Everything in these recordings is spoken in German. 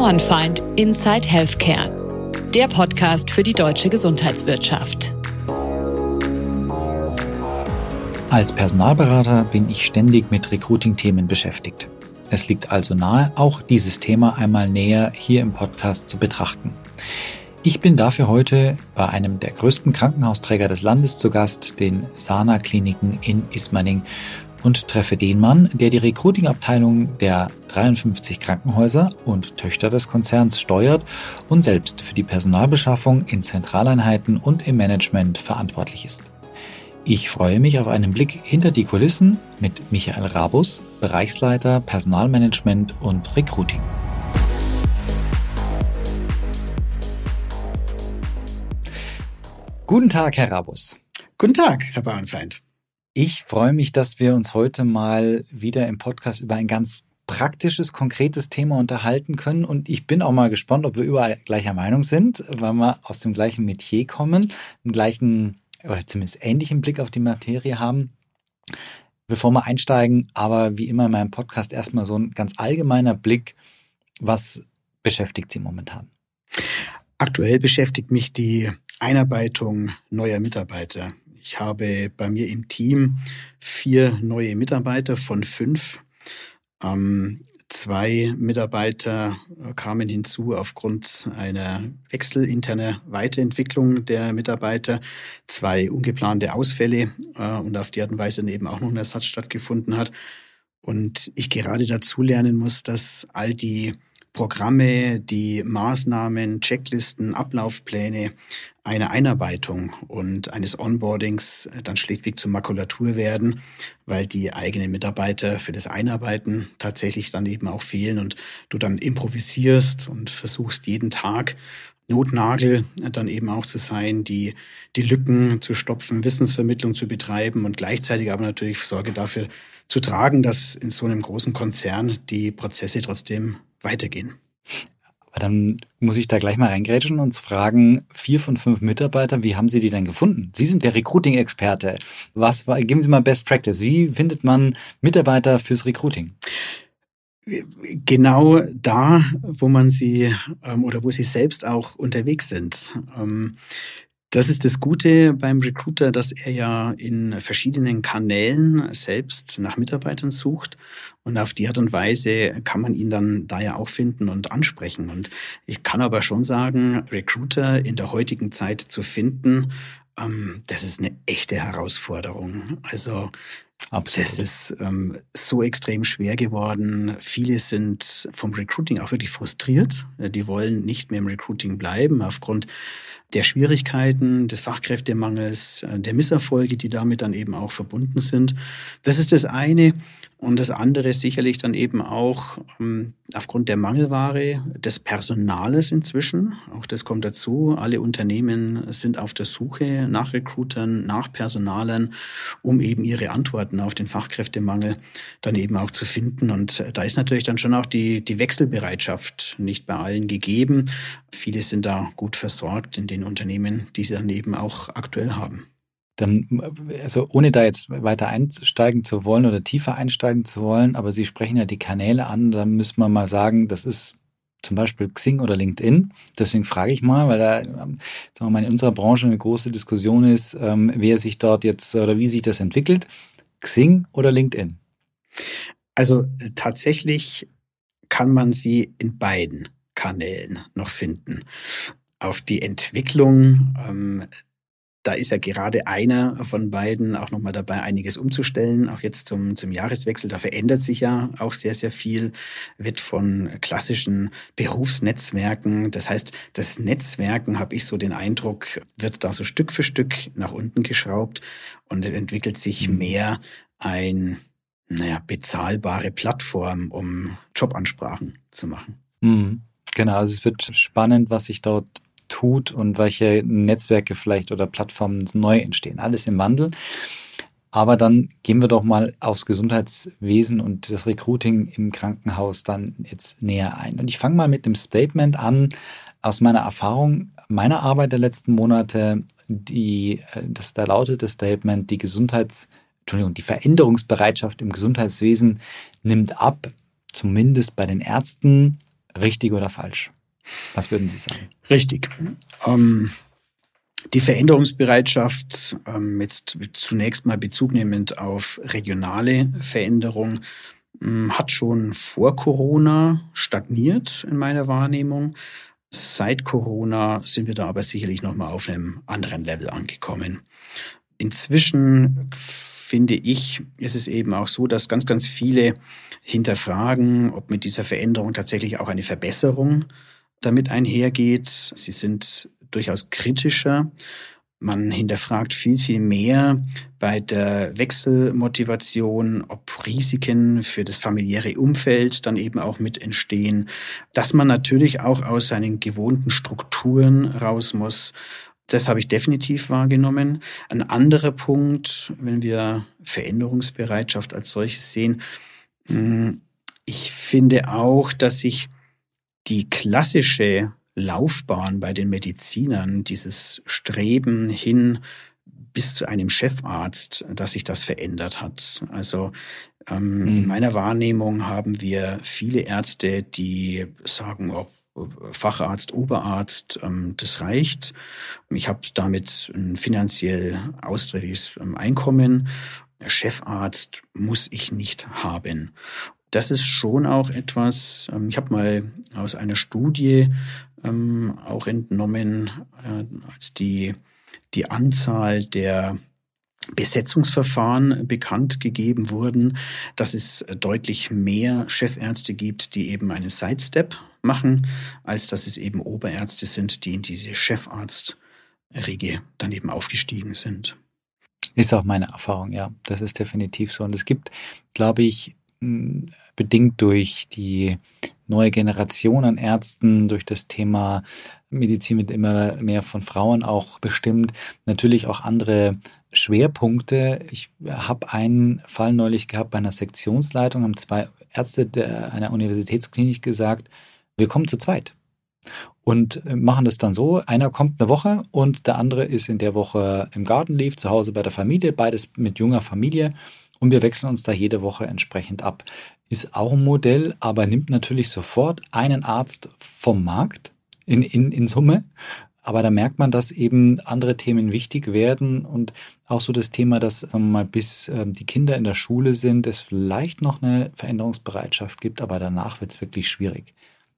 Bauernfeind Inside Healthcare. Der Podcast für die deutsche Gesundheitswirtschaft. Als Personalberater bin ich ständig mit Recruiting-Themen beschäftigt. Es liegt also nahe, auch dieses Thema einmal näher hier im Podcast zu betrachten. Ich bin dafür heute bei einem der größten Krankenhausträger des Landes zu Gast, den Sana Kliniken in Ismaning und treffe den Mann, der die Recruiting-Abteilung der 53 Krankenhäuser und Töchter des Konzerns steuert und selbst für die Personalbeschaffung in Zentraleinheiten und im Management verantwortlich ist. Ich freue mich auf einen Blick hinter die Kulissen mit Michael Rabus, Bereichsleiter Personalmanagement und Recruiting. Guten Tag, Herr Rabus. Guten Tag, Herr Bauernfeind. Ich freue mich, dass wir uns heute mal wieder im Podcast über ein ganz praktisches, konkretes Thema unterhalten können. Und ich bin auch mal gespannt, ob wir überall gleicher Meinung sind, weil wir aus dem gleichen Metier kommen, einen gleichen oder zumindest ähnlichen Blick auf die Materie haben. Bevor wir einsteigen, aber wie immer in meinem Podcast erstmal so ein ganz allgemeiner Blick, was beschäftigt Sie momentan? Aktuell beschäftigt mich die Einarbeitung neuer Mitarbeiter. Ich habe bei mir im Team vier neue Mitarbeiter von fünf. Ähm, Zwei Mitarbeiter kamen hinzu aufgrund einer wechselinterner Weiterentwicklung der Mitarbeiter, zwei ungeplante Ausfälle äh, und auf die Art und Weise eben auch noch ein Ersatz stattgefunden hat. Und ich gerade dazu lernen muss, dass all die Programme, die Maßnahmen, Checklisten, Ablaufpläne einer Einarbeitung und eines Onboardings dann schlichtweg zur Makulatur werden, weil die eigenen Mitarbeiter für das Einarbeiten tatsächlich dann eben auch fehlen und du dann improvisierst und versuchst jeden Tag Notnagel dann eben auch zu sein, die, die Lücken zu stopfen, Wissensvermittlung zu betreiben und gleichzeitig aber natürlich Sorge dafür zu tragen, dass in so einem großen Konzern die Prozesse trotzdem weitergehen. Aber dann muss ich da gleich mal reingrätschen und fragen, vier von fünf Mitarbeitern, wie haben Sie die denn gefunden? Sie sind der Recruiting-Experte. Was war, geben Sie mal Best Practice. Wie findet man Mitarbeiter fürs Recruiting? Genau da, wo man sie ähm, oder wo sie selbst auch unterwegs sind. Das ist das Gute beim Recruiter, dass er ja in verschiedenen Kanälen selbst nach Mitarbeitern sucht und auf die Art und Weise kann man ihn dann da ja auch finden und ansprechen. Und ich kann aber schon sagen, Recruiter in der heutigen Zeit zu finden, ähm, das ist eine echte Herausforderung. Also Absolut. Das ist ähm, so extrem schwer geworden. Viele sind vom Recruiting auch wirklich frustriert. Die wollen nicht mehr im Recruiting bleiben aufgrund der Schwierigkeiten, des Fachkräftemangels, äh, der Misserfolge, die damit dann eben auch verbunden sind. Das ist das eine. Und das andere ist sicherlich dann eben auch ähm, aufgrund der Mangelware des Personales inzwischen. Auch das kommt dazu. Alle Unternehmen sind auf der Suche nach Recruitern, nach Personalen, um eben ihre Antworten auf den Fachkräftemangel dann eben auch zu finden. Und da ist natürlich dann schon auch die, die Wechselbereitschaft nicht bei allen gegeben. Viele sind da gut versorgt in den Unternehmen, die sie dann eben auch aktuell haben dann, also ohne da jetzt weiter einsteigen zu wollen oder tiefer einsteigen zu wollen, aber Sie sprechen ja die Kanäle an, dann müssen wir mal sagen, das ist zum Beispiel Xing oder LinkedIn. Deswegen frage ich mal, weil da sagen wir mal, in unserer Branche eine große Diskussion ist, ähm, wer sich dort jetzt oder wie sich das entwickelt. Xing oder LinkedIn? Also tatsächlich kann man sie in beiden Kanälen noch finden. Auf die Entwicklung ähm, da ist ja gerade einer von beiden auch nochmal dabei, einiges umzustellen. Auch jetzt zum, zum Jahreswechsel, da verändert sich ja auch sehr, sehr viel, wird von klassischen Berufsnetzwerken, das heißt, das Netzwerken, habe ich so den Eindruck, wird da so Stück für Stück nach unten geschraubt und es entwickelt sich mhm. mehr ein, naja, bezahlbare Plattform, um Jobansprachen zu machen. Mhm. Genau, also es wird spannend, was sich dort tut und welche Netzwerke vielleicht oder Plattformen neu entstehen. Alles im Wandel. Aber dann gehen wir doch mal aufs Gesundheitswesen und das Recruiting im Krankenhaus dann jetzt näher ein. Und ich fange mal mit dem Statement an aus meiner Erfahrung, meiner Arbeit der letzten Monate, die, äh, das, da lautet das Statement, die Gesundheits, Entschuldigung, die Veränderungsbereitschaft im Gesundheitswesen nimmt ab, zumindest bei den Ärzten, richtig oder falsch? Was würden Sie sagen? Richtig. Ähm, die Veränderungsbereitschaft, ähm, jetzt zunächst mal bezugnehmend auf regionale Veränderung, ähm, hat schon vor Corona stagniert in meiner Wahrnehmung. Seit Corona sind wir da aber sicherlich nochmal auf einem anderen Level angekommen. Inzwischen finde ich, ist es eben auch so, dass ganz, ganz viele hinterfragen, ob mit dieser Veränderung tatsächlich auch eine Verbesserung damit einhergeht. Sie sind durchaus kritischer. Man hinterfragt viel, viel mehr bei der Wechselmotivation, ob Risiken für das familiäre Umfeld dann eben auch mit entstehen, dass man natürlich auch aus seinen gewohnten Strukturen raus muss. Das habe ich definitiv wahrgenommen. Ein anderer Punkt, wenn wir Veränderungsbereitschaft als solches sehen, hm, ich finde auch, dass sich die klassische Laufbahn bei den Medizinern, dieses Streben hin bis zu einem Chefarzt, dass sich das verändert hat. Also ähm, mhm. in meiner Wahrnehmung haben wir viele Ärzte, die sagen, ob Facharzt, Oberarzt, ähm, das reicht. Ich habe damit ein finanziell austrägliches ähm, Einkommen. Chefarzt muss ich nicht haben das ist schon auch etwas, ähm, ich habe mal aus einer Studie auch entnommen, äh, als die, die Anzahl der Besetzungsverfahren bekannt gegeben wurden, dass es deutlich mehr Chefärzte gibt, die eben einen Sidestep machen, als dass es eben Oberärzte sind, die in diese Chefarztregel dann eben aufgestiegen sind. Ist auch meine Erfahrung, ja. Das ist definitiv so. Und es gibt, glaube ich, bedingt durch die neue Generation an Ärzten, durch das Thema Medizin mit immer mehr von Frauen auch bestimmt, natürlich auch andere Schwerpunkte. Ich habe einen Fall neulich gehabt bei einer Sektionsleitung, haben zwei Ärzte einer Universitätsklinik gesagt, wir kommen zu zweit und machen das dann so. Einer kommt eine Woche und der andere ist in der Woche im Garten lief, zu Hause bei der Familie, beides mit junger Familie und wir wechseln uns da jede Woche entsprechend ab. Ist auch ein Modell, aber nimmt natürlich sofort einen Arzt vom Markt in, in, in Summe. Aber da merkt man, dass eben andere Themen wichtig werden und auch so das Thema, dass ähm, mal bis ähm, die Kinder in der Schule sind, es vielleicht noch eine Veränderungsbereitschaft gibt, aber danach wird es wirklich schwierig,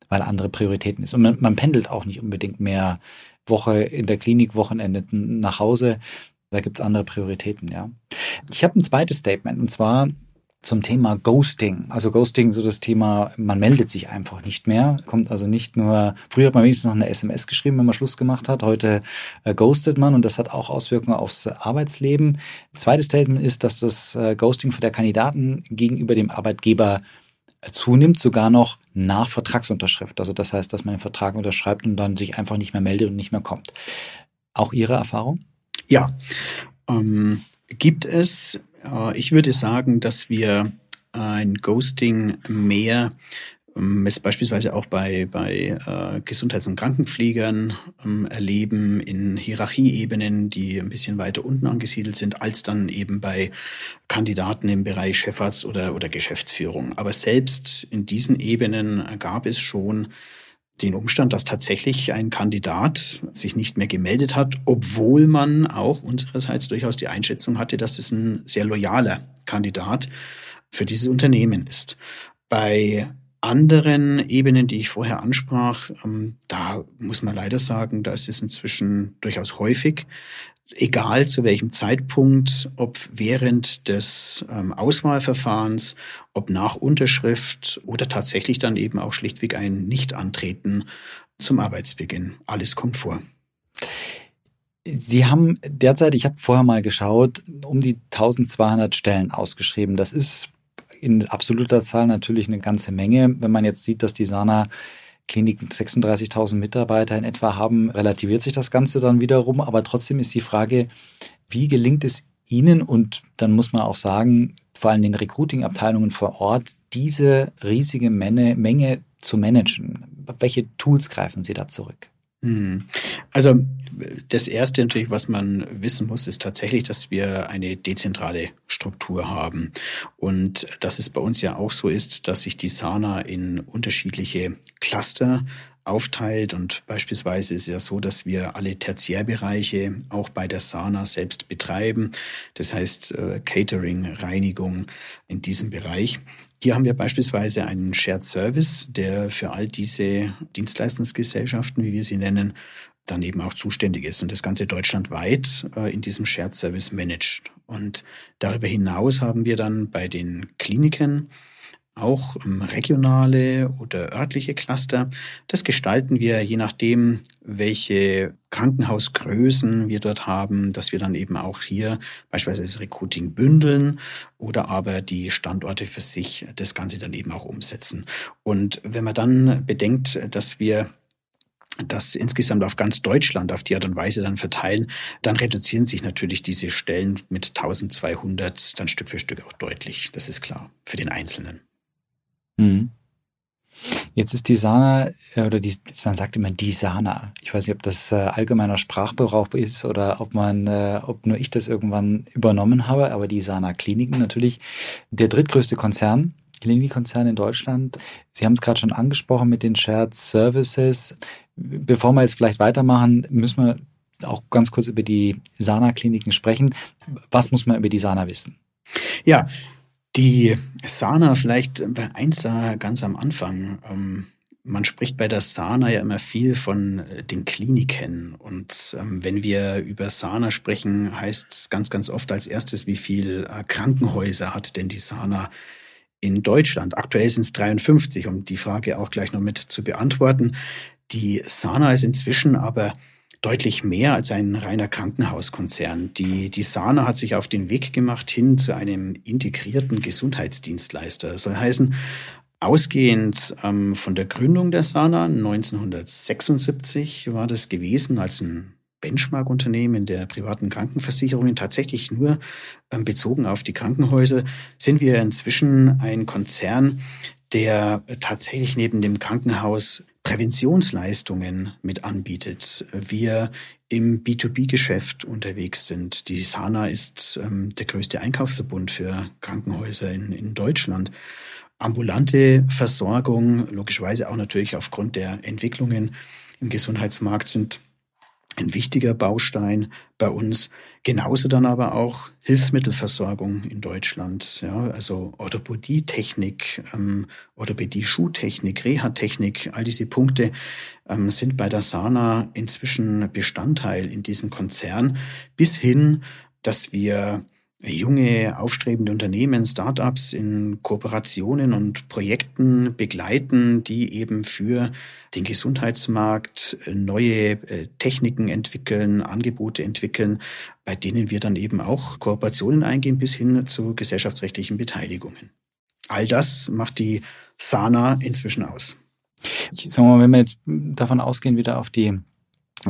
weil andere Prioritäten ist. Und man, man pendelt auch nicht unbedingt mehr Woche in der Klinik, Wochenende nach Hause. Da gibt's andere Prioritäten, ja. Ich habe ein zweites Statement und zwar zum Thema Ghosting. Also Ghosting, so das Thema, man meldet sich einfach nicht mehr. Kommt also nicht nur, früher hat man wenigstens noch eine SMS geschrieben, wenn man Schluss gemacht hat. Heute äh, ghostet man und das hat auch Auswirkungen aufs Arbeitsleben. Zweites Statement ist, dass das äh, Ghosting von der Kandidaten gegenüber dem Arbeitgeber zunimmt, sogar noch nach Vertragsunterschrift. Also das heißt, dass man den Vertrag unterschreibt und dann sich einfach nicht mehr meldet und nicht mehr kommt. Auch Ihre Erfahrung? Ja, ähm, gibt es. Äh, ich würde sagen, dass wir ein Ghosting mehr ähm, jetzt beispielsweise auch bei, bei äh, Gesundheits- und Krankenpflegern ähm, erleben in Hierarchieebenen, die ein bisschen weiter unten angesiedelt sind, als dann eben bei Kandidaten im Bereich Chefarzt oder, oder Geschäftsführung. Aber selbst in diesen Ebenen gab es schon den Umstand, dass tatsächlich ein Kandidat sich nicht mehr gemeldet hat, obwohl man auch unsererseits durchaus die Einschätzung hatte, dass es ein sehr loyaler Kandidat für dieses Unternehmen ist. Bei anderen Ebenen, die ich vorher ansprach, ähm, da muss man leider sagen, da ist es inzwischen durchaus häufig, egal zu welchem Zeitpunkt, ob während des ähm, Auswahlverfahrens, ob nach Unterschrift oder tatsächlich dann eben auch schlichtweg ein Nichtantreten zum Arbeitsbeginn. Alles kommt vor. Sie haben derzeit, ich habe vorher mal geschaut, um die 1200 Stellen ausgeschrieben. Das ist in absoluter Zahl natürlich eine ganze Menge. Wenn man jetzt sieht, dass die Sana Kliniken 36.000 Mitarbeiter in etwa haben, relativiert sich das Ganze dann wiederum. Aber trotzdem ist die Frage, wie gelingt es Ihnen und dann muss man auch sagen, vor allem den Recruiting-Abteilungen vor Ort, diese riesige Menge, Menge zu managen? Welche Tools greifen Sie da zurück? Hm. Also das Erste natürlich, was man wissen muss, ist tatsächlich, dass wir eine dezentrale Struktur haben. Und dass es bei uns ja auch so ist, dass sich die Sana in unterschiedliche Cluster aufteilt. Und beispielsweise ist es ja so, dass wir alle Tertiärbereiche auch bei der Sana selbst betreiben. Das heißt äh, Catering, Reinigung in diesem Bereich. Hier haben wir beispielsweise einen Shared Service, der für all diese Dienstleistungsgesellschaften, wie wir sie nennen, dann eben auch zuständig ist und das Ganze deutschlandweit äh, in diesem Shared Service managt. Und darüber hinaus haben wir dann bei den Kliniken auch ähm, regionale oder örtliche Cluster. Das gestalten wir je nachdem, welche Krankenhausgrößen wir dort haben, dass wir dann eben auch hier beispielsweise das Recruiting bündeln oder aber die Standorte für sich das Ganze dann eben auch umsetzen. Und wenn man dann bedenkt, dass wir das insgesamt auf ganz Deutschland auf die Art und Weise dann verteilen, dann reduzieren sich natürlich diese Stellen mit 1200 dann Stück für Stück auch deutlich. Das ist klar für den Einzelnen. Mhm. Jetzt ist die Sana, äh, oder die, man sagt immer die Sana. Ich weiß nicht, ob das äh, allgemeiner Sprachgebrauch ist oder ob man, äh, ob nur ich das irgendwann übernommen habe, aber die Sana Kliniken natürlich der drittgrößte Konzern, Klinikkonzern in Deutschland. Sie haben es gerade schon angesprochen mit den Shared Services. Bevor wir jetzt vielleicht weitermachen, müssen wir auch ganz kurz über die Sana-Kliniken sprechen. Was muss man über die Sana wissen? Ja, die Sana vielleicht eins da ganz am Anfang. Ähm, man spricht bei der Sana ja immer viel von äh, den Kliniken. Und ähm, wenn wir über Sana sprechen, heißt es ganz, ganz oft als erstes, wie viel äh, Krankenhäuser hat denn die Sana in Deutschland? Aktuell sind es 53, um die Frage auch gleich noch mit zu beantworten. Die Sana ist inzwischen aber deutlich mehr als ein reiner Krankenhauskonzern. Die, die Sana hat sich auf den Weg gemacht hin zu einem integrierten Gesundheitsdienstleister. Das soll heißen, ausgehend ähm, von der Gründung der Sana 1976 war das gewesen als ein Benchmark-Unternehmen der privaten Krankenversicherungen tatsächlich nur ähm, bezogen auf die Krankenhäuser, sind wir inzwischen ein Konzern, der tatsächlich neben dem Krankenhaus Präventionsleistungen mit anbietet. Wir im B2B-Geschäft unterwegs sind. Die Sana ist ähm, der größte Einkaufsverbund für Krankenhäuser in, in Deutschland. Ambulante Versorgung, logischerweise auch natürlich aufgrund der Entwicklungen im Gesundheitsmarkt, sind ein wichtiger Baustein bei uns. Genauso dann aber auch Hilfsmittelversorgung in Deutschland, ja, also Orthopädie-Technik, ähm, Orthopädie-Schuhtechnik, Reha-Technik, all diese Punkte ähm, sind bei der Sana inzwischen Bestandteil in diesem Konzern, bis hin, dass wir junge, aufstrebende Unternehmen, Startups in Kooperationen und Projekten begleiten, die eben für den Gesundheitsmarkt neue äh, Techniken entwickeln, Angebote entwickeln, bei denen wir dann eben auch Kooperationen eingehen bis hin zu gesellschaftsrechtlichen Beteiligungen. All das macht die Sana inzwischen aus. Ich sag mal, wenn wir jetzt davon ausgehen, wieder auf die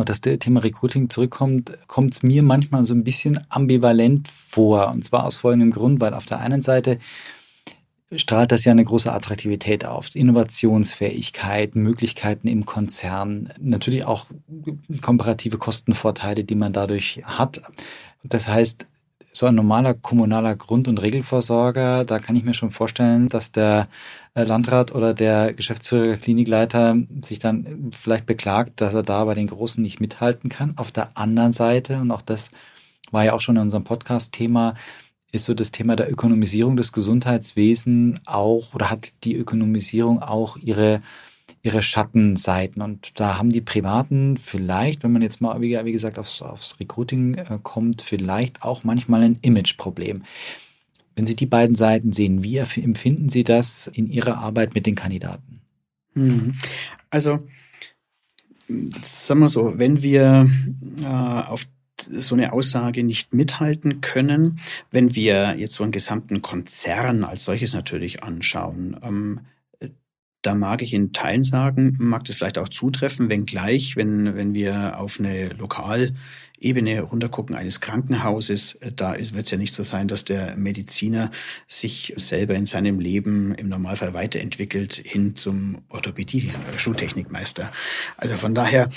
das Thema Recruiting zurückkommt, kommt es mir manchmal so ein bisschen ambivalent vor. Und zwar aus folgendem Grund, weil auf der einen Seite strahlt das ja eine große Attraktivität auf, Innovationsfähigkeit, Möglichkeiten im Konzern, natürlich auch komparative Kostenvorteile, die man dadurch hat. Das heißt, so ein normaler kommunaler Grund- und Regelversorger, da kann ich mir schon vorstellen, dass der äh, Landrat oder der Geschäftsführer, Klinikleiter sich dann vielleicht beklagt, dass er da bei den Großen nicht mithalten kann. Auf der anderen Seite, und auch das war ja auch schon in unserem Podcast-Thema, ist so das Thema der Ökonomisierung des Gesundheitswesens auch oder hat die Ökonomisierung auch ihre ihre Schattenseiten. Und da haben die Privaten vielleicht, wenn man jetzt mal, wie, gesagt, aufs, aufs Recruiting äh, kommt, vielleicht auch manchmal ein Imageproblem. Wenn Sie die beiden Seiten sehen, wie empfinden Sie das in Ihrer Arbeit mit den Kandidaten? Hm. Also, sagen wir so, wenn wir äh, auf so eine Aussage nicht mithalten können, wenn wir jetzt so einen gesamten Konzern als solches natürlich anschauen, ähm, da mag ich in Teilen sagen, mag das vielleicht auch zutreffen, wenngleich, wenn, wenn wir auf eine lokal Ebene runtergucken eines Krankenhauses, äh, da wird es ja nicht so sein, dass der Mediziner sich selber in seinem Leben im Normalfall weiterentwickelt hin zum Orthopädie-Schultechnikmeister. Also von daher,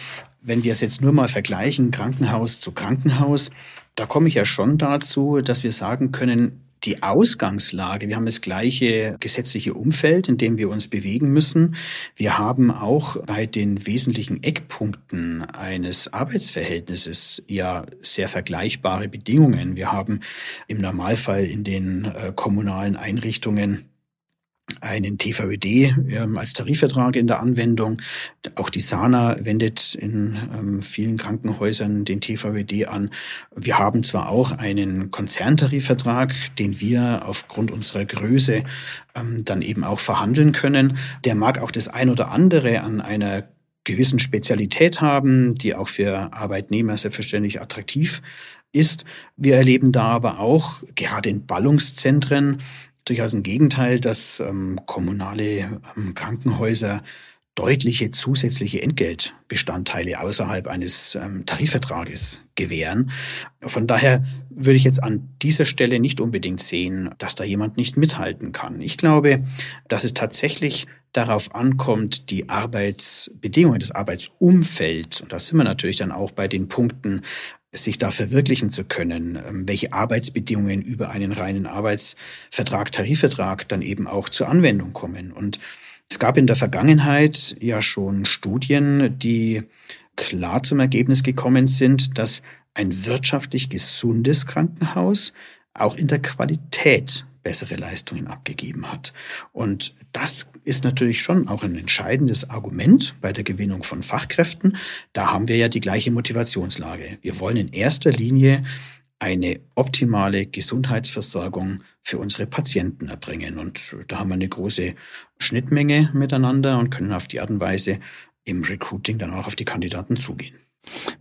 wenn wir es jetzt nur mal vergleichen, Krankenhaus zu Krankenhaus, da komme ich ja schon dazu, dass wir sagen können, die Ausgangslage. Wir haben das gleiche gesetzliche Umfeld, in dem wir uns bewegen müssen. Wir haben auch bei den wesentlichen Eckpunkten eines Arbeitsverhältnisses ja sehr vergleichbare Bedingungen. Wir haben im Normalfall in den äh, kommunalen Einrichtungen einen TVÖD ähm, als Tarifvertrag in der Anwendung. Auch die SANA wendet in ähm, vielen Krankenhäusern den TVÖD an. Wir haben zwar auch einen Konzerntarifvertrag, den wir aufgrund unserer Größe ähm, dann eben auch verhandeln können. Der mag auch das ein oder andere an einer gewissen Spezialität haben, die auch für Arbeitnehmer selbstverständlich attraktiv ist. Wir erleben da aber auch gerade in Ballungszentren durchaus ein Gegenteil, dass ähm, kommunale ähm, Krankenhäuser deutliche zusätzliche Entgeltbestandteile außerhalb eines ähm, Tarifvertrages gewähren. Von daher würde ich jetzt an dieser Stelle nicht unbedingt sehen, dass da jemand nicht mithalten kann. Ich glaube, dass es tatsächlich darauf ankommt, die Arbeitsbedingungen, das Arbeitsumfeld, und da sind wir natürlich dann auch bei den Punkten, sich da verwirklichen zu können, ähm, welche Arbeitsbedingungen über einen reinen Arbeitsvertrag, Tarifvertrag dann eben auch zur Anwendung kommen. Und es gab in der Vergangenheit ja schon Studien, die klar zum Ergebnis gekommen sind, dass ein wirtschaftlich gesundes Krankenhaus auch in der Qualität bessere Leistungen abgegeben hat. Und das ist natürlich schon auch ein entscheidendes Argument bei der Gewinnung von Fachkräften. Da haben wir ja die gleiche Motivationslage. Wir wollen in erster Linie eine optimale Gesundheitsversorgung für unsere Patienten erbringen. Und da haben wir eine große Schnittmenge miteinander und können auf die Art und Weise im Recruiting dann auch auf die Kandidaten zugehen.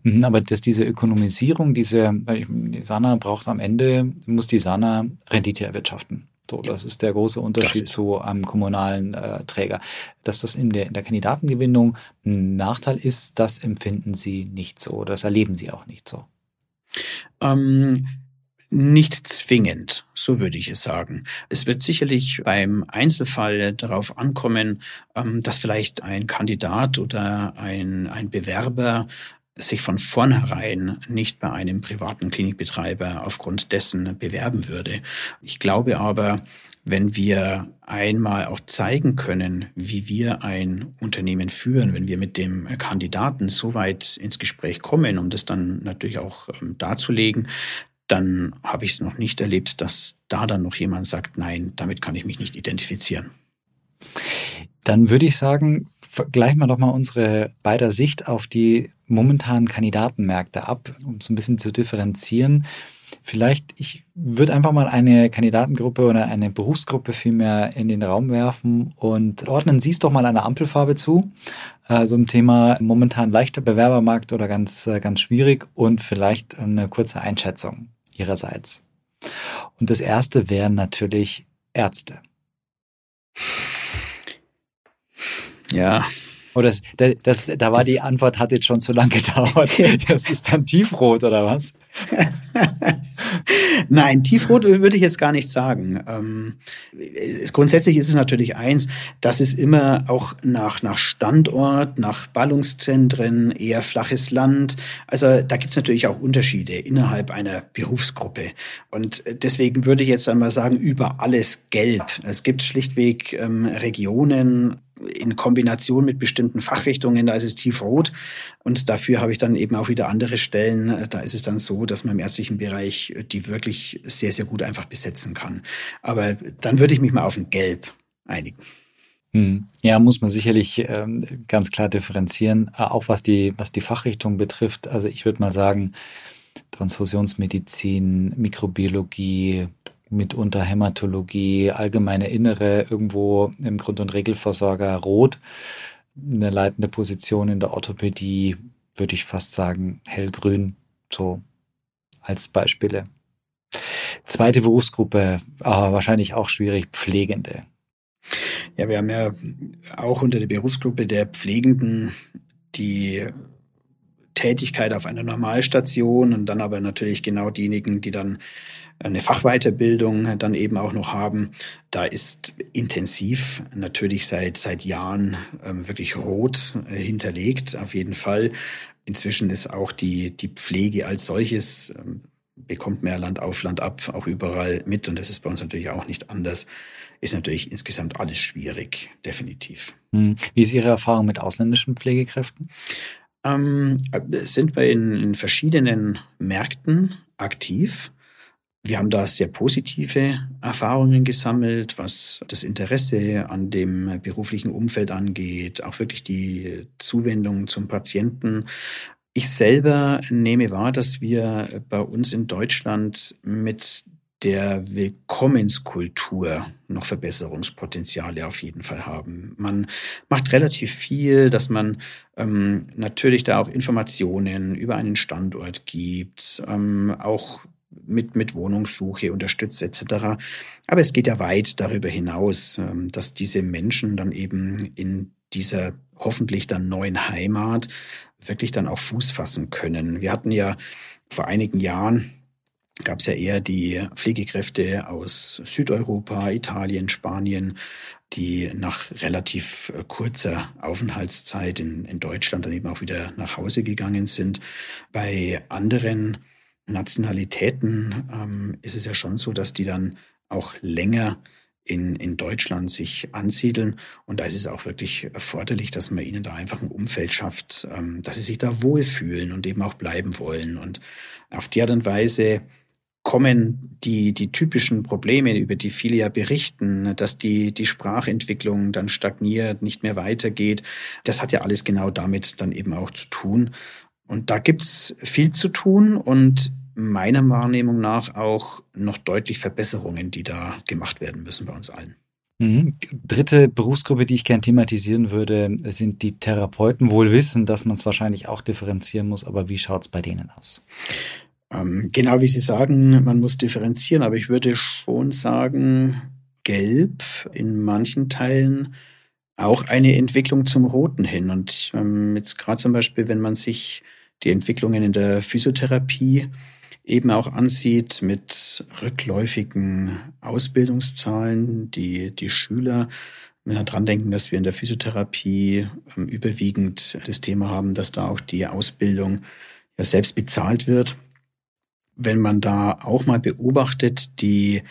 Mhm, aber dass diese Ökonomisierung, diese, die Sana braucht am Ende, muss die Sana Rendite erwirtschaften. So, ja. das ist der große Unterschied zu einem kommunalen äh, Träger. Dass das in der, in der Kandidatengewinnung ein Nachteil ist, das empfinden Sie nicht so, das erleben Sie auch nicht so. Ähm, nicht zwingend, so würde ich es sagen. Es wird sicherlich beim Einzelfall darauf ankommen, ähm, dass vielleicht ein Kandidat oder ein, ein Bewerber sich von vornherein nicht bei einem privaten Klinikbetreiber aufgrund dessen bewerben würde. Ich glaube aber, wenn wir einmal auch zeigen können, wie wir ein Unternehmen führen, wenn wir mit dem Kandidaten so weit ins Gespräch kommen, um das dann natürlich auch ähm, darzulegen, dann habe ich es noch nicht erlebt, dass da dann noch jemand sagt, nein, damit kann ich mich nicht identifizieren. Dann würde ich sagen, gleichen wir doch mal unsere beider Sicht auf die momentanen Kandidatenmärkte ab, um so ein bisschen zu differenzieren. Vielleicht, ich würde einfach mal eine Kandidatengruppe oder eine Berufsgruppe vielmehr in den Raum werfen und ordnen Sie es doch mal einer Ampelfarbe zu. Also im Thema momentan leichter Bewerbermarkt oder ganz, äh, ganz schwierig und vielleicht eine kurze Einschätzung Ihrerseits. Und das erste wären natürlich Ärzte. Ja, Oh, das, das, da war die Antwort, hat jetzt schon zu lange gedauert. Das ist dann tiefrot oder was? Nein, tiefrot würde ich jetzt gar nicht sagen. Ähm, grundsätzlich ist es natürlich eins, dass es immer auch nach, nach Standort, nach Ballungszentren, eher flaches Land. Also da gibt es natürlich auch Unterschiede innerhalb einer Berufsgruppe. Und deswegen würde ich jetzt einmal sagen, über alles gelb. Es gibt schlichtweg ähm, Regionen, in Kombination mit bestimmten Fachrichtungen, da ist es tiefrot. Und dafür habe ich dann eben auch wieder andere Stellen. Da ist es dann so, dass man im ärztlichen Bereich die wirklich sehr, sehr gut einfach besetzen kann. Aber dann würde ich mich mal auf ein Gelb einigen. Hm. Ja, muss man sicherlich ähm, ganz klar differenzieren, äh, auch was die, was die Fachrichtung betrifft. Also ich würde mal sagen, Transfusionsmedizin, Mikrobiologie, mitunter Hämatologie, allgemeine Innere, irgendwo im Grund- und Regelversorger rot. Eine leitende Position in der Orthopädie würde ich fast sagen hellgrün, so als Beispiele. Zweite Berufsgruppe, aber wahrscheinlich auch schwierig, Pflegende. Ja, wir haben ja auch unter der Berufsgruppe der Pflegenden die Tätigkeit auf einer Normalstation und dann aber natürlich genau diejenigen, die dann eine Fachweiterbildung dann eben auch noch haben. Da ist intensiv natürlich seit, seit Jahren ähm, wirklich rot äh, hinterlegt, auf jeden Fall. Inzwischen ist auch die, die Pflege als solches, ähm, bekommt mehr Land auf, Land ab, auch überall mit. Und das ist bei uns natürlich auch nicht anders. Ist natürlich insgesamt alles schwierig, definitiv. Hm. Wie ist Ihre Erfahrung mit ausländischen Pflegekräften? Ähm, sind wir in, in verschiedenen Märkten aktiv. Wir haben da sehr positive Erfahrungen gesammelt, was das Interesse an dem beruflichen Umfeld angeht, auch wirklich die Zuwendung zum Patienten. Ich selber nehme wahr, dass wir bei uns in Deutschland mit der Willkommenskultur noch Verbesserungspotenziale auf jeden Fall haben. Man macht relativ viel, dass man ähm, natürlich da auch Informationen über einen Standort gibt, ähm, auch mit, mit Wohnungssuche unterstützt etc. Aber es geht ja weit darüber hinaus, ähm, dass diese Menschen dann eben in dieser hoffentlich dann neuen Heimat wirklich dann auch Fuß fassen können. Wir hatten ja vor einigen Jahren gab es ja eher die Pflegekräfte aus Südeuropa, Italien, Spanien, die nach relativ äh, kurzer Aufenthaltszeit in, in Deutschland dann eben auch wieder nach Hause gegangen sind. Bei anderen Nationalitäten ähm, ist es ja schon so, dass die dann auch länger in, in Deutschland sich ansiedeln. Und da ist es auch wirklich erforderlich, dass man ihnen da einfach ein Umfeld schafft, ähm, dass sie sich da wohlfühlen und eben auch bleiben wollen. Und auf die Art und Weise kommen die, die typischen Probleme, über die viele ja berichten, dass die, die Sprachentwicklung dann stagniert, nicht mehr weitergeht. Das hat ja alles genau damit dann eben auch zu tun. Und da gibt's viel zu tun und meiner Wahrnehmung nach auch noch deutlich Verbesserungen, die da gemacht werden müssen bei uns allen. Mhm. Dritte Berufsgruppe, die ich gern thematisieren würde, sind die Therapeuten. Wohl wissen, dass man es wahrscheinlich auch differenzieren muss, aber wie schaut's bei denen aus? Ähm, genau wie Sie sagen, man muss differenzieren, aber ich würde schon sagen, gelb in manchen Teilen auch eine Entwicklung zum Roten hin. Und ähm, jetzt gerade zum Beispiel, wenn man sich die Entwicklungen in der Physiotherapie eben auch ansieht mit rückläufigen Ausbildungszahlen, die die Schüler wenn wir dran denken, dass wir in der Physiotherapie ähm, überwiegend das Thema haben, dass da auch die Ausbildung ja selbst bezahlt wird. Wenn man da auch mal beobachtet, die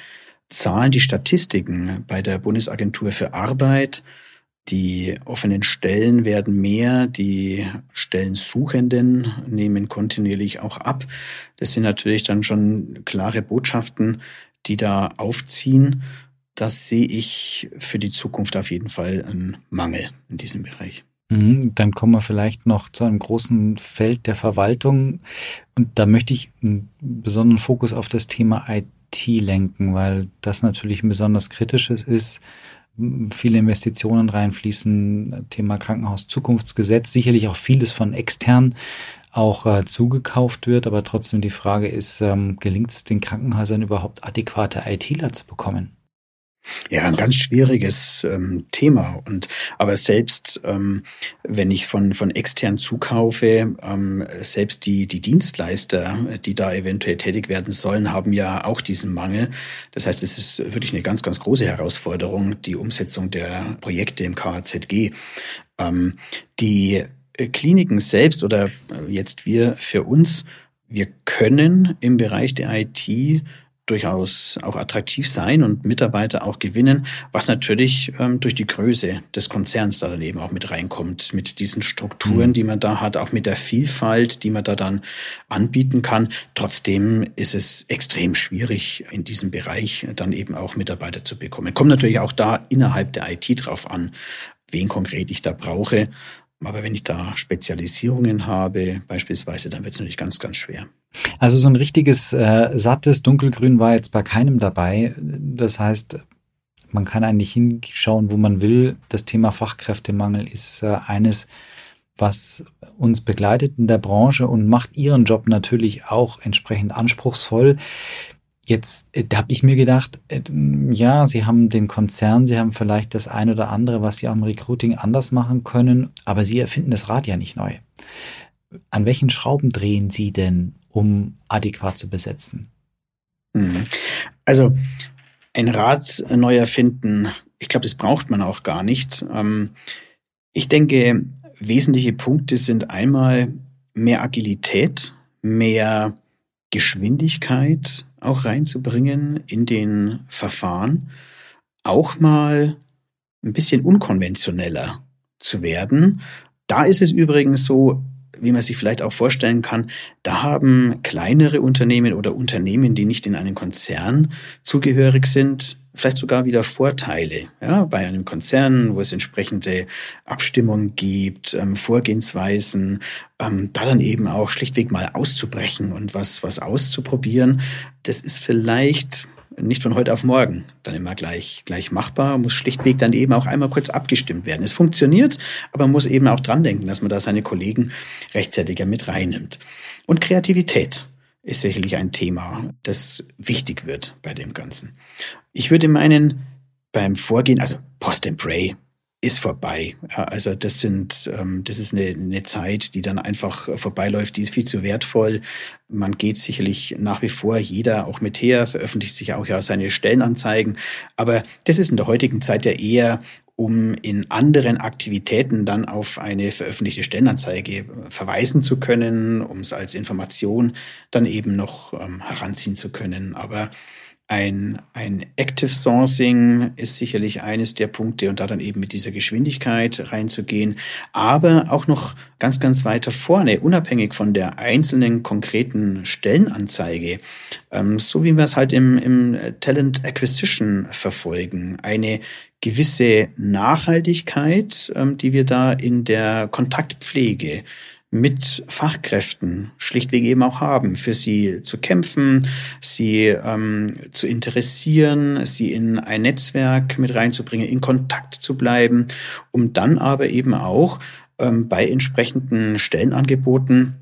Zahlen, die Statistiken bei der Bundesagentur für Arbeit, die offenen Stellen werden mehr, die Stellensuchenden nehmen kontinuierlich auch ab. Das sind natürlich dann schon klare Botschaften, die da aufziehen. Das sehe ich für die Zukunft auf jeden Fall einen Mangel in diesem Bereich. Mhm, dann kommen wir vielleicht noch zu einem großen Feld der Verwaltung. Und da möchte ich einen besonderen Fokus auf das Thema IT lenken, weil das natürlich ein besonders kritisches ist viele Investitionen reinfließen, Thema Krankenhaus-Zukunftsgesetz, sicherlich auch vieles von extern auch äh, zugekauft wird, aber trotzdem die Frage ist, ähm, gelingt es den Krankenhäusern überhaupt adäquate ITler zu bekommen? Ja, ein ganz schwieriges ähm, Thema. Und aber selbst ähm, wenn ich von von extern zukaufe, ähm, selbst die die Dienstleister, die da eventuell tätig werden sollen, haben ja auch diesen Mangel. Das heißt, es ist wirklich eine ganz ganz große Herausforderung, die Umsetzung der Projekte im KHZG. Ähm, die Kliniken selbst oder jetzt wir für uns, wir können im Bereich der IT durchaus auch attraktiv sein und Mitarbeiter auch gewinnen, was natürlich ähm, durch die Größe des Konzerns da dann eben auch mit reinkommt, mit diesen Strukturen, mhm. die man da hat, auch mit der Vielfalt, die man da dann anbieten kann. Trotzdem ist es extrem schwierig, in diesem Bereich dann eben auch Mitarbeiter zu bekommen. Kommt natürlich auch da innerhalb der IT drauf an, wen konkret ich da brauche. Aber wenn ich da Spezialisierungen habe, beispielsweise, dann wird es natürlich ganz, ganz schwer. Also so ein richtiges äh, sattes Dunkelgrün war jetzt bei keinem dabei. Das heißt, man kann eigentlich hinschauen, wo man will. Das Thema Fachkräftemangel ist äh, eines, was uns begleitet in der Branche und macht ihren Job natürlich auch entsprechend anspruchsvoll. Jetzt äh, habe ich mir gedacht, äh, ja, Sie haben den Konzern, Sie haben vielleicht das eine oder andere, was Sie am Recruiting anders machen können, aber Sie erfinden das Rad ja nicht neu. An welchen Schrauben drehen Sie denn, um adäquat zu besetzen? Mhm. Also ein Rad neu erfinden, ich glaube, das braucht man auch gar nicht. Ähm, ich denke, wesentliche Punkte sind einmal mehr Agilität, mehr Geschwindigkeit auch reinzubringen in den Verfahren, auch mal ein bisschen unkonventioneller zu werden. Da ist es übrigens so, wie man sich vielleicht auch vorstellen kann, da haben kleinere Unternehmen oder Unternehmen, die nicht in einen Konzern zugehörig sind, vielleicht sogar wieder Vorteile. Ja, bei einem Konzern, wo es entsprechende Abstimmungen gibt, ähm, Vorgehensweisen, ähm, da dann eben auch schlichtweg mal auszubrechen und was, was auszuprobieren. Das ist vielleicht nicht von heute auf morgen dann immer gleich, gleich machbar, muss schlichtweg dann eben auch einmal kurz abgestimmt werden. Es funktioniert, aber man muss eben auch dran denken, dass man da seine Kollegen rechtzeitiger mit reinnimmt. Und Kreativität ist sicherlich ein Thema, das wichtig wird bei dem Ganzen. Ich würde meinen, beim Vorgehen, also Post and Pray ist vorbei. Also das sind, ähm, das ist eine, eine Zeit, die dann einfach vorbeiläuft, die ist viel zu wertvoll. Man geht sicherlich nach wie vor jeder auch mit her, veröffentlicht sich auch ja seine Stellenanzeigen. Aber das ist in der heutigen Zeit ja eher um in anderen Aktivitäten dann auf eine veröffentlichte Stellenanzeige verweisen zu können, um es als Information dann eben noch ähm, heranziehen zu können. Aber ein, ein Active Sourcing ist sicherlich eines der Punkte und da dann eben mit dieser Geschwindigkeit reinzugehen, aber auch noch ganz, ganz weiter vorne, unabhängig von der einzelnen konkreten Stellenanzeige, ähm, so wie wir es halt im, im Talent Acquisition verfolgen, eine gewisse Nachhaltigkeit, ähm, die wir da in der Kontaktpflege mit Fachkräften schlichtweg eben auch haben, für sie zu kämpfen, sie ähm, zu interessieren, sie in ein Netzwerk mit reinzubringen, in Kontakt zu bleiben, um dann aber eben auch ähm, bei entsprechenden Stellenangeboten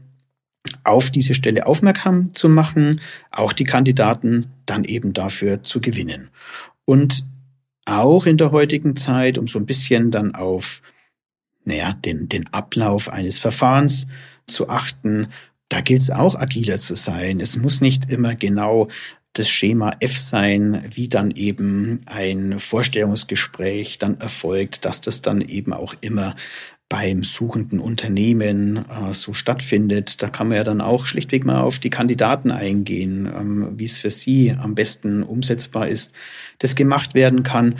auf diese Stelle aufmerksam zu machen, auch die Kandidaten dann eben dafür zu gewinnen. Und auch in der heutigen Zeit, um so ein bisschen dann auf naja, den, den Ablauf eines Verfahrens zu achten. Da gilt es auch agiler zu sein. Es muss nicht immer genau das Schema F sein, wie dann eben ein Vorstellungsgespräch dann erfolgt, dass das dann eben auch immer beim suchenden Unternehmen äh, so stattfindet. Da kann man ja dann auch schlichtweg mal auf die Kandidaten eingehen, ähm, wie es für sie am besten umsetzbar ist, das gemacht werden kann.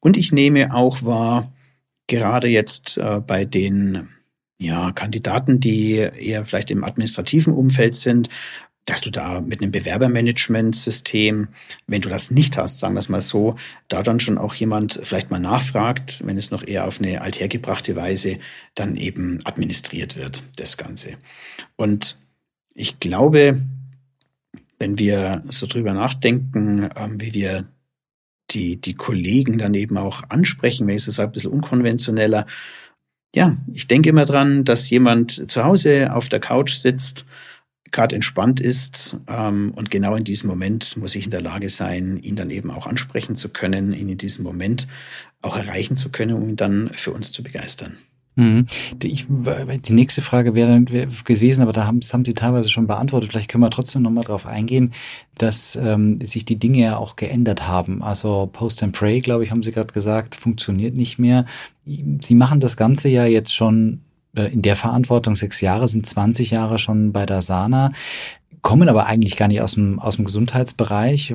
Und ich nehme auch wahr, gerade jetzt äh, bei den ja, Kandidaten, die eher vielleicht im administrativen Umfeld sind, dass du da mit einem Bewerbermanagementsystem, wenn du das nicht hast, sagen wir es mal so, da dann schon auch jemand vielleicht mal nachfragt, wenn es noch eher auf eine althergebrachte Weise dann eben administriert wird, das Ganze. Und ich glaube, wenn wir so drüber nachdenken, ähm, wie wir die, die Kollegen dann eben auch ansprechen, wenn ich es sage, ein bisschen unkonventioneller. Ja, ich denke immer dran, dass jemand zu Hause auf der Couch sitzt, gerade entspannt ist ähm, und genau in diesem Moment muss ich in der Lage sein, ihn dann eben auch ansprechen zu können, ihn in diesem Moment auch erreichen zu können, um ihn dann für uns zu begeistern. Mhm. Ich, die nächste Frage wäre gewesen, aber da haben, haben Sie teilweise schon beantwortet. Vielleicht können wir trotzdem nochmal drauf eingehen, dass ähm, sich die Dinge ja auch geändert haben. Also Post and Pray, glaube ich, haben Sie gerade gesagt, funktioniert nicht mehr. Sie machen das Ganze ja jetzt schon äh, in der Verantwortung sechs Jahre, sind 20 Jahre schon bei der Sana kommen aber eigentlich gar nicht aus dem, aus dem Gesundheitsbereich,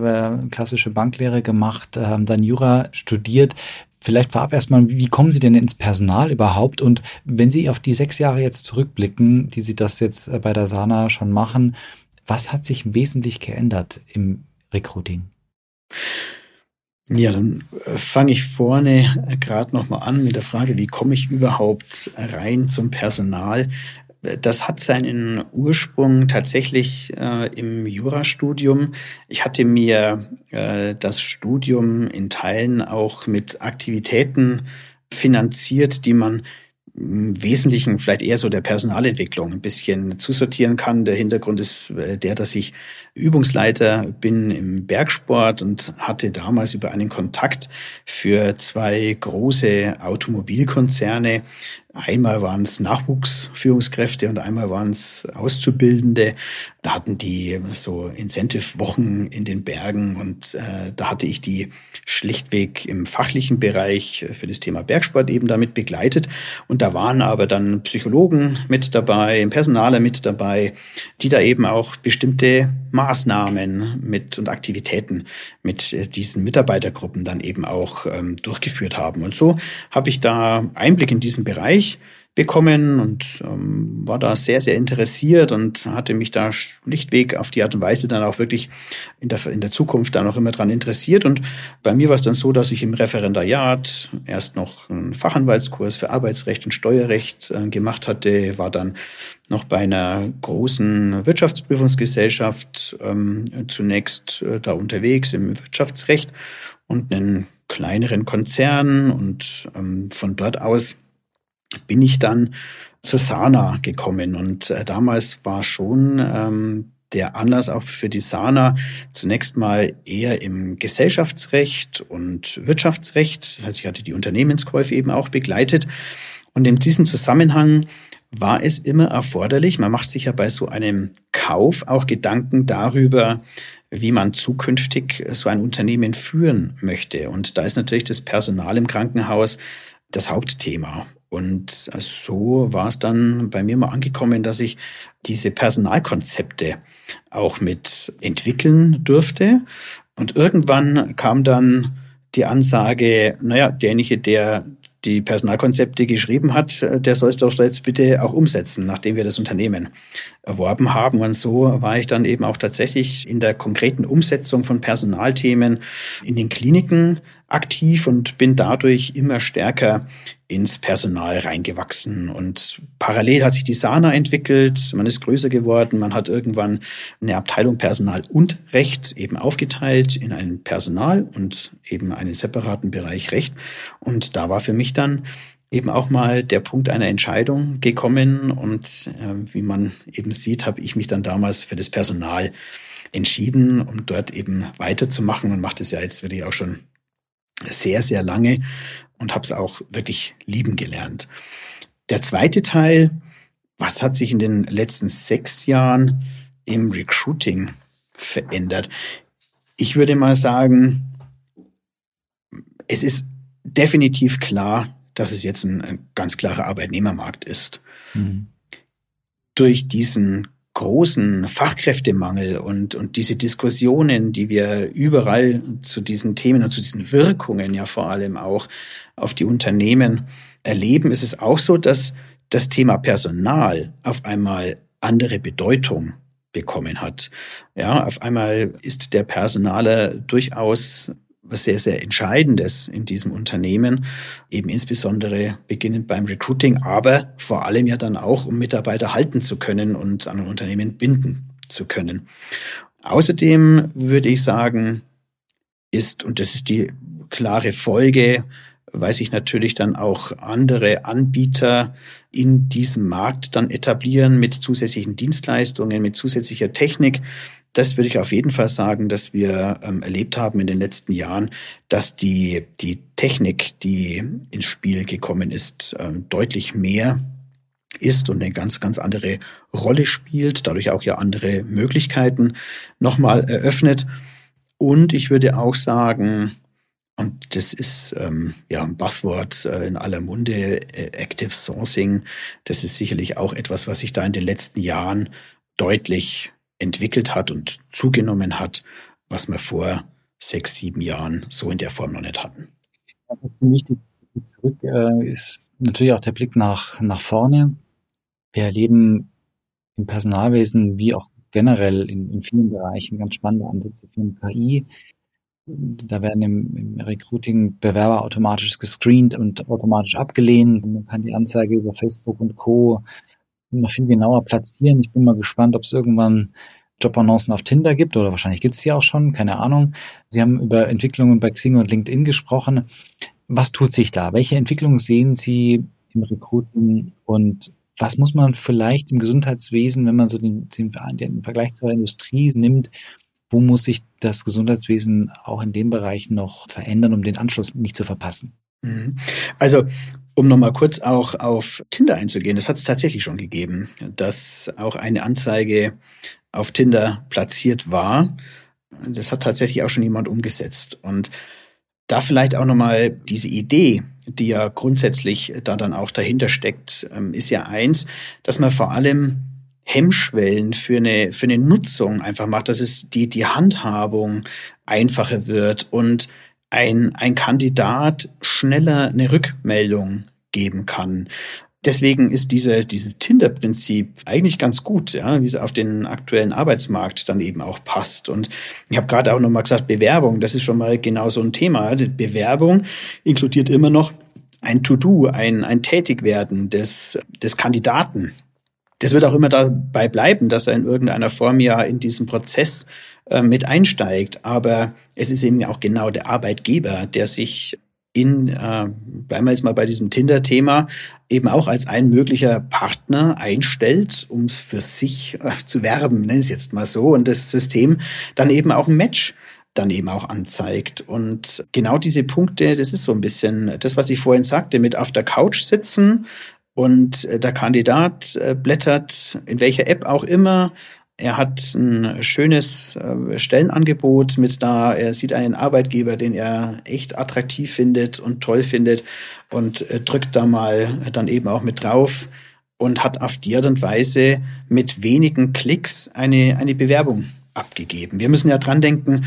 klassische Banklehre gemacht, haben dann Jura studiert. Vielleicht vorab erstmal, wie kommen Sie denn ins Personal überhaupt? Und wenn Sie auf die sechs Jahre jetzt zurückblicken, die Sie das jetzt äh, bei der Sana schon machen, was hat sich wesentlich geändert im Recruiting? Ja, dann äh, fange ich vorne äh, gerade nochmal an mit der Frage, wie komme ich überhaupt rein zum Personal? Das hat seinen Ursprung tatsächlich äh, im Jurastudium. Ich hatte mir äh, das Studium in Teilen auch mit Aktivitäten finanziert, die man im Wesentlichen vielleicht eher so der Personalentwicklung ein bisschen zusortieren kann. Der Hintergrund ist äh, der, dass ich Übungsleiter bin im Bergsport und hatte damals über einen Kontakt für zwei große Automobilkonzerne Einmal waren es Nachwuchsführungskräfte und einmal waren es Auszubildende. Da hatten die so Incentive-Wochen in den Bergen und äh, da hatte ich die schlichtweg im fachlichen Bereich für das Thema Bergsport eben damit begleitet. Und da waren aber dann Psychologen mit dabei, Personaler mit dabei, die da eben auch bestimmte Maßnahmen mit und Aktivitäten mit diesen Mitarbeitergruppen dann eben auch ähm, durchgeführt haben. Und so habe ich da Einblick in diesen Bereich bekommen und ähm, war da sehr, sehr interessiert und hatte mich da schlichtweg auf die Art und Weise dann auch wirklich in der, in der Zukunft dann auch immer dran interessiert. Und bei mir war es dann so, dass ich im Referendariat erst noch einen Fachanwaltskurs für Arbeitsrecht und Steuerrecht äh, gemacht hatte, war dann noch bei einer großen Wirtschaftsprüfungsgesellschaft ähm, zunächst äh, da unterwegs im Wirtschaftsrecht und einen kleineren Konzern und ähm, von dort aus bin ich dann zur Sana gekommen. Und äh, damals war schon ähm, der Anlass auch für die Sana zunächst mal eher im Gesellschaftsrecht und Wirtschaftsrecht. Also ich hatte die Unternehmenskäufe eben auch begleitet. Und in diesem Zusammenhang war es immer erforderlich, man macht sich ja bei so einem Kauf auch Gedanken darüber, wie man zukünftig so ein Unternehmen führen möchte. Und da ist natürlich das Personal im Krankenhaus das Hauptthema. Und so war es dann bei mir mal angekommen, dass ich diese Personalkonzepte auch mit entwickeln durfte. Und irgendwann kam dann die Ansage, naja, derjenige, der die Personalkonzepte geschrieben hat, der soll es doch jetzt bitte auch umsetzen, nachdem wir das Unternehmen erworben haben. Und so war ich dann eben auch tatsächlich in der konkreten Umsetzung von Personalthemen in den Kliniken aktiv und bin dadurch immer stärker ins Personal reingewachsen. Und parallel hat sich die Sana entwickelt, man ist größer geworden, man hat irgendwann eine Abteilung Personal und Recht eben aufgeteilt in einen Personal und eben einen separaten Bereich Recht. Und da war für mich dann eben auch mal der Punkt einer Entscheidung gekommen. Und äh, wie man eben sieht, habe ich mich dann damals für das Personal entschieden, um dort eben weiterzumachen und macht es ja jetzt wirklich auch schon sehr, sehr lange und habe es auch wirklich lieben gelernt. Der zweite Teil, was hat sich in den letzten sechs Jahren im Recruiting verändert? Ich würde mal sagen, es ist definitiv klar, dass es jetzt ein, ein ganz klarer Arbeitnehmermarkt ist. Mhm. Durch diesen großen Fachkräftemangel und, und diese Diskussionen, die wir überall zu diesen Themen und zu diesen Wirkungen ja vor allem auch auf die Unternehmen erleben, ist es auch so, dass das Thema Personal auf einmal andere Bedeutung bekommen hat. Ja, auf einmal ist der Personaler durchaus was sehr, sehr Entscheidendes in diesem Unternehmen, eben insbesondere beginnend beim Recruiting, aber vor allem ja dann auch, um Mitarbeiter halten zu können und an ein Unternehmen binden zu können. Außerdem würde ich sagen, ist, und das ist die klare Folge, weil sich natürlich dann auch andere Anbieter in diesem Markt dann etablieren mit zusätzlichen Dienstleistungen, mit zusätzlicher Technik, das würde ich auf jeden Fall sagen, dass wir ähm, erlebt haben in den letzten Jahren, dass die, die Technik, die ins Spiel gekommen ist, ähm, deutlich mehr ist und eine ganz, ganz andere Rolle spielt, dadurch auch ja andere Möglichkeiten nochmal eröffnet. Und ich würde auch sagen, und das ist ähm, ja ein Buzzword äh, in aller Munde, äh, Active Sourcing, das ist sicherlich auch etwas, was sich da in den letzten Jahren deutlich entwickelt hat und zugenommen hat, was wir vor sechs, sieben Jahren so in der Form noch nicht hatten. Was wichtig zurück äh, ist natürlich auch der Blick nach, nach vorne. Wir erleben im Personalwesen wie auch generell in, in vielen Bereichen ganz spannende Ansätze für KI. Da werden im, im, Recruiting Bewerber automatisch gescreent und automatisch abgelehnt. Man kann die Anzeige über Facebook und Co noch viel genauer platzieren. Ich bin mal gespannt, ob es irgendwann Jobannoncen auf Tinder gibt oder wahrscheinlich gibt es die auch schon, keine Ahnung. Sie haben über Entwicklungen bei Xing und LinkedIn gesprochen. Was tut sich da? Welche Entwicklungen sehen Sie im Recruiting und was muss man vielleicht im Gesundheitswesen, wenn man so den, den, den Vergleich zur Industrie nimmt, wo muss sich das Gesundheitswesen auch in dem Bereich noch verändern, um den Anschluss nicht zu verpassen? Mhm. Also Um nochmal kurz auch auf Tinder einzugehen, das hat es tatsächlich schon gegeben, dass auch eine Anzeige auf Tinder platziert war. Das hat tatsächlich auch schon jemand umgesetzt. Und da vielleicht auch nochmal diese Idee, die ja grundsätzlich da dann auch dahinter steckt, ähm, ist ja eins, dass man vor allem Hemmschwellen für eine, für eine Nutzung einfach macht, dass es die, die Handhabung einfacher wird und ein, ein Kandidat schneller eine Rückmeldung geben kann. Deswegen ist dieses, dieses Tinder-Prinzip eigentlich ganz gut, ja, wie es auf den aktuellen Arbeitsmarkt dann eben auch passt. Und ich habe gerade auch nochmal gesagt, Bewerbung, das ist schon mal genau so ein Thema. Die Bewerbung inkludiert immer noch ein To-Do, ein, ein Tätigwerden des, des Kandidaten. Das wird auch immer dabei bleiben, dass er in irgendeiner Form ja in diesen Prozess äh, mit einsteigt. Aber es ist eben auch genau der Arbeitgeber, der sich in, äh, bleiben wir jetzt mal bei diesem Tinder-Thema, eben auch als ein möglicher Partner einstellt, um für sich äh, zu werben, nenne es jetzt mal so, und das System dann eben auch ein Match dann eben auch anzeigt. Und genau diese Punkte, das ist so ein bisschen das, was ich vorhin sagte, mit auf der Couch sitzen und äh, der Kandidat äh, blättert in welcher App auch immer er hat ein schönes äh, Stellenangebot mit da. Er sieht einen Arbeitgeber, den er echt attraktiv findet und toll findet und drückt da mal dann eben auch mit drauf und hat auf die Art und Weise mit wenigen Klicks eine, eine Bewerbung abgegeben. Wir müssen ja dran denken,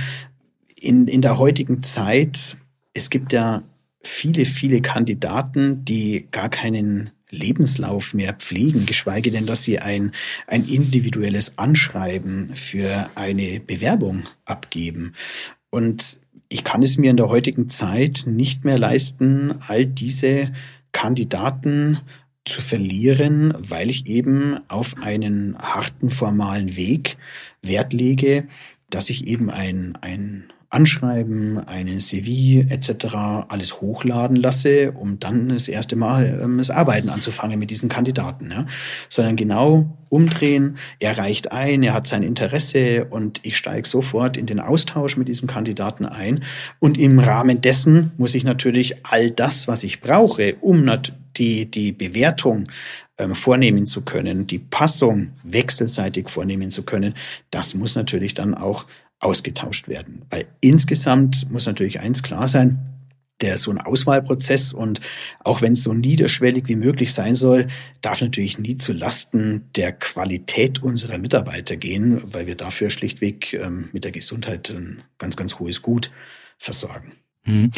in, in der heutigen Zeit, es gibt ja viele, viele Kandidaten, die gar keinen Lebenslauf mehr pflegen, geschweige denn, dass sie ein, ein individuelles Anschreiben für eine Bewerbung abgeben. Und ich kann es mir in der heutigen Zeit nicht mehr leisten, all diese Kandidaten zu verlieren, weil ich eben auf einen harten formalen Weg Wert lege, dass ich eben ein, ein Anschreiben, einen CV etc. alles hochladen lasse, um dann das erste Mal ähm, das Arbeiten anzufangen mit diesen Kandidaten. Ja? Sondern genau umdrehen, er reicht ein, er hat sein Interesse und ich steige sofort in den Austausch mit diesem Kandidaten ein. Und im Rahmen dessen muss ich natürlich all das, was ich brauche, um die, die Bewertung ähm, vornehmen zu können, die Passung wechselseitig vornehmen zu können, das muss natürlich dann auch ausgetauscht werden. Weil insgesamt muss natürlich eins klar sein, der so ein Auswahlprozess und auch wenn es so niederschwellig wie möglich sein soll, darf natürlich nie zu Lasten der Qualität unserer Mitarbeiter gehen, weil wir dafür schlichtweg ähm, mit der Gesundheit ein ganz, ganz hohes Gut versorgen. Mhm.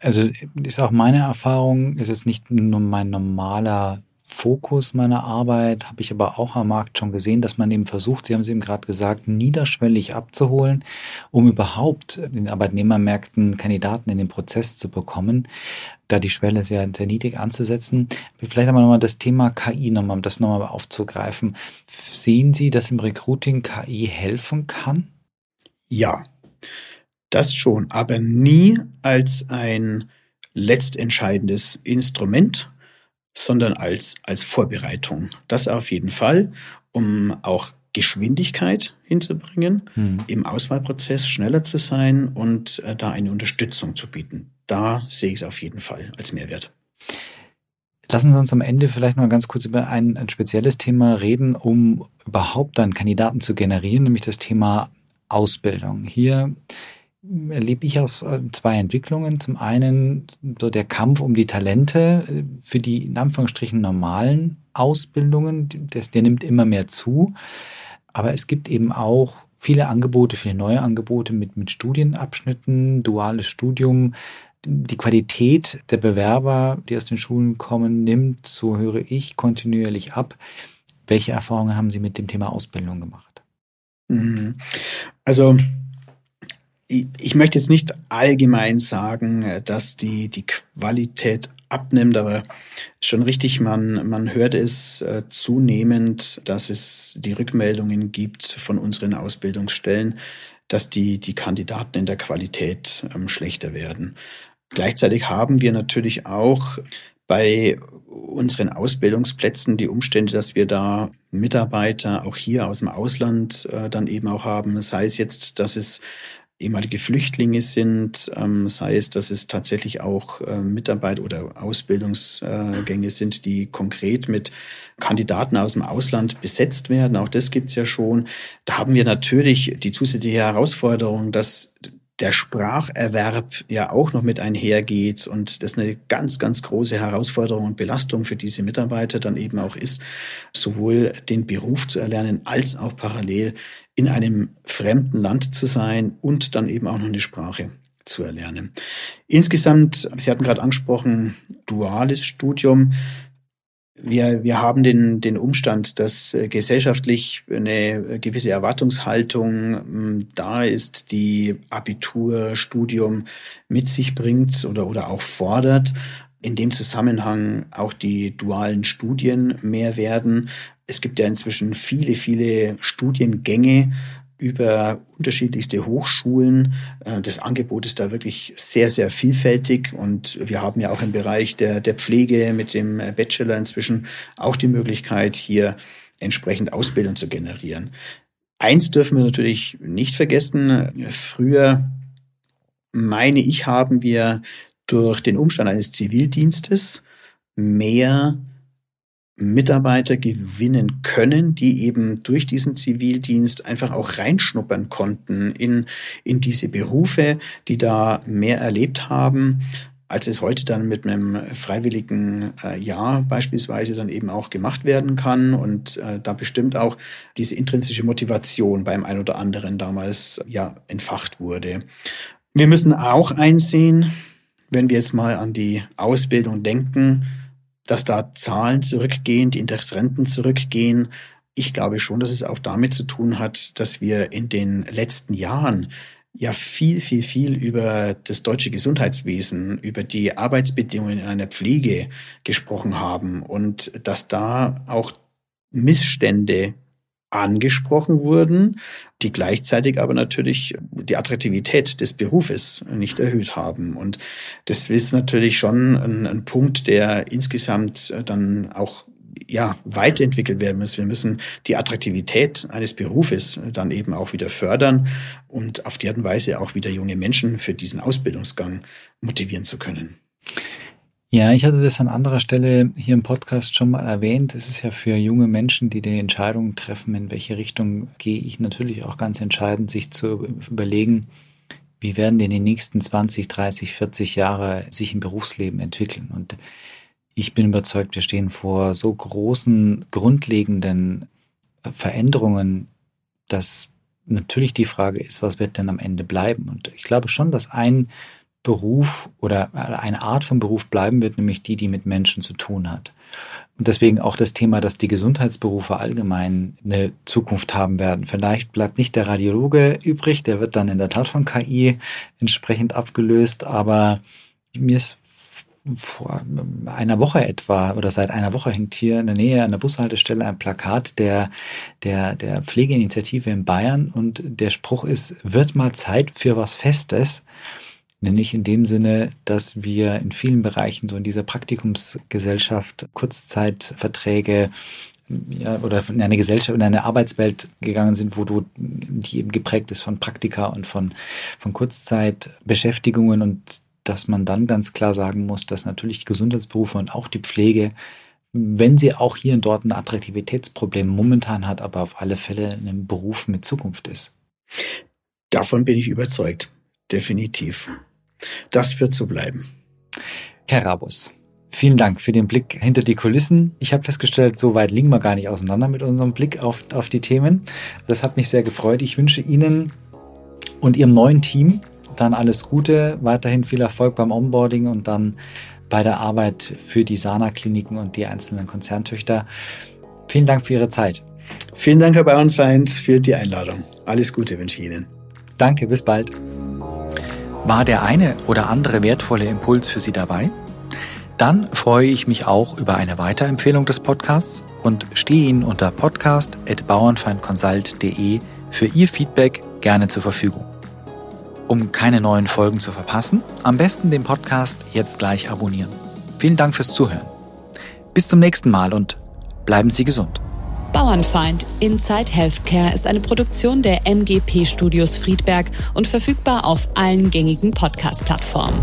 Also ist auch meine Erfahrung, ist es nicht nur mein normaler Fokus meiner Arbeit habe ich aber auch am Markt schon gesehen, dass man eben versucht, Sie haben es eben gerade gesagt, niederschwellig abzuholen, um überhaupt in den Arbeitnehmermärkten Kandidaten in den Prozess zu bekommen, da die Schwelle sehr, sehr niedrig anzusetzen. Vielleicht aber nochmal das Thema KI nochmal, um das nochmal aufzugreifen. Sehen Sie, dass im Recruiting KI helfen kann? Ja, das schon, aber nie als ein letztentscheidendes Instrument, sondern als, als Vorbereitung. Das auf jeden Fall, um auch Geschwindigkeit hinzubringen, hm. im Auswahlprozess schneller zu sein und äh, da eine Unterstützung zu bieten. Da sehe ich es auf jeden Fall als Mehrwert. Lassen Sie uns am Ende vielleicht mal ganz kurz über ein, ein spezielles Thema reden, um überhaupt dann Kandidaten zu generieren, nämlich das Thema Ausbildung. Hier erlebe ich aus äh, zwei Entwicklungen. Zum einen so der Kampf um die Talente äh, für die in Anführungsstrichen normalen Ausbildungen, der, der nimmt immer mehr zu. Aber es gibt eben auch viele Angebote, viele neue Angebote mit, mit Studienabschnitten, duales Studium. Die Qualität der Bewerber, die aus den Schulen kommen, nimmt, so höre ich, kontinuierlich ab. Welche Erfahrungen haben Sie mit dem Thema Ausbildung gemacht? Mhm. Also ich möchte jetzt nicht allgemein sagen, äh, dass die, die Qualität abnimmt, aber schon richtig, man, man hört es äh, zunehmend, dass es die Rückmeldungen gibt von unseren Ausbildungsstellen, dass die, die Kandidaten in der Qualität ähm, schlechter werden. Gleichzeitig haben wir natürlich auch bei unseren Ausbildungsplätzen die Umstände, dass wir da Mitarbeiter auch hier aus dem Ausland äh, dann eben auch haben, sei es jetzt, dass es ehemalige Flüchtlinge sind, ähm, sei es, dass es tatsächlich auch äh, Mitarbeit oder Ausbildungsgänge sind, die konkret mit Kandidaten aus dem Ausland besetzt werden. Auch das gibt's ja schon. Da haben wir natürlich die zusätzliche Herausforderung, dass der Spracherwerb ja auch noch mit einhergeht und das eine ganz, ganz große Herausforderung und Belastung für diese Mitarbeiter dann eben auch ist, sowohl den Beruf zu erlernen als auch parallel in einem fremden Land zu sein und dann eben auch noch eine Sprache zu erlernen. Insgesamt, Sie hatten gerade angesprochen, duales Studium. Wir, wir haben den, den Umstand, dass äh, gesellschaftlich eine gewisse Erwartungshaltung hm, da ist, die Abiturstudium mit sich bringt oder, oder auch fordert. In dem Zusammenhang auch die dualen Studien mehr werden. Es gibt ja inzwischen viele, viele Studiengänge, über unterschiedlichste Hochschulen. Äh, das Angebot ist da wirklich sehr, sehr vielfältig und wir haben ja auch im Bereich der, der Pflege mit dem Bachelor inzwischen auch die Möglichkeit, hier entsprechend Ausbildung zu generieren. Eins dürfen wir natürlich nicht vergessen. Früher, meine ich, haben wir durch den Umstand eines Zivildienstes mehr Mitarbeiter gewinnen können, die eben durch diesen Zivildienst einfach auch reinschnuppern konnten in, in diese Berufe, die da mehr erlebt haben, als es heute dann mit einem freiwilligen äh, Jahr beispielsweise dann eben auch gemacht werden kann und äh, da bestimmt auch diese intrinsische Motivation beim ein oder anderen damals ja entfacht wurde. Wir müssen auch einsehen, wenn wir jetzt mal an die Ausbildung denken, dass da Zahlen zurückgehen, die Interessenten zurückgehen. Ich glaube schon, dass es auch damit zu tun hat, dass wir in den letzten Jahren ja viel, viel, viel über das deutsche Gesundheitswesen, über die Arbeitsbedingungen in einer Pflege gesprochen haben und dass da auch Missstände angesprochen wurden, die gleichzeitig aber natürlich die Attraktivität des Berufes nicht erhöht haben. Und das ist natürlich schon ein, ein Punkt, der insgesamt dann auch ja, weiterentwickelt werden muss. Wir müssen die Attraktivität eines Berufes dann eben auch wieder fördern und auf die Art und Weise auch wieder junge Menschen für diesen Ausbildungsgang motivieren zu können. Ja, ich hatte das an anderer Stelle hier im Podcast schon mal erwähnt. Es ist ja für junge Menschen, die die Entscheidung treffen, in welche Richtung gehe ich, natürlich auch ganz entscheidend, sich zu überlegen, wie werden denn die nächsten 20, 30, 40 Jahre sich im Berufsleben entwickeln. Und ich bin überzeugt, wir stehen vor so großen, grundlegenden Veränderungen, dass natürlich die Frage ist, was wird denn am Ende bleiben? Und ich glaube schon, dass ein Beruf oder eine Art von Beruf bleiben wird, nämlich die, die mit Menschen zu tun hat. Und deswegen auch das Thema, dass die Gesundheitsberufe allgemein eine Zukunft haben werden. Vielleicht bleibt nicht der Radiologe übrig, der wird dann in der Tat von KI entsprechend abgelöst, aber mir ist vor einer Woche etwa oder seit einer Woche hängt hier in der Nähe an der Bushaltestelle ein Plakat der, der, der Pflegeinitiative in Bayern und der Spruch ist, wird mal Zeit für was Festes. Nämlich in dem Sinne, dass wir in vielen Bereichen so in dieser Praktikumsgesellschaft Kurzzeitverträge ja, oder in eine Gesellschaft, in eine Arbeitswelt gegangen sind, wo du, die eben geprägt ist von Praktika und von, von Kurzzeitbeschäftigungen und dass man dann ganz klar sagen muss, dass natürlich die Gesundheitsberufe und auch die Pflege, wenn sie auch hier und dort ein Attraktivitätsproblem momentan hat, aber auf alle Fälle ein Beruf mit Zukunft ist. Davon bin ich überzeugt. Definitiv. Das wird so bleiben. Herr Rabus, vielen Dank für den Blick hinter die Kulissen. Ich habe festgestellt, so weit liegen wir gar nicht auseinander mit unserem Blick auf, auf die Themen. Das hat mich sehr gefreut. Ich wünsche Ihnen und Ihrem neuen Team dann alles Gute, weiterhin viel Erfolg beim Onboarding und dann bei der Arbeit für die Sana-Kliniken und die einzelnen Konzerntöchter. Vielen Dank für Ihre Zeit. Vielen Dank, Herr Bauernfeind, für die Einladung. Alles Gute wünsche ich Ihnen. Danke, bis bald. War der eine oder andere wertvolle Impuls für Sie dabei? Dann freue ich mich auch über eine Weiterempfehlung des Podcasts und stehe Ihnen unter podcast.bauernfeindconsult.de für Ihr Feedback gerne zur Verfügung. Um keine neuen Folgen zu verpassen, am besten den Podcast jetzt gleich abonnieren. Vielen Dank fürs Zuhören. Bis zum nächsten Mal und bleiben Sie gesund. Bauernfeind Inside Healthcare ist eine Produktion der MGP Studios Friedberg und verfügbar auf allen gängigen Podcast-Plattformen.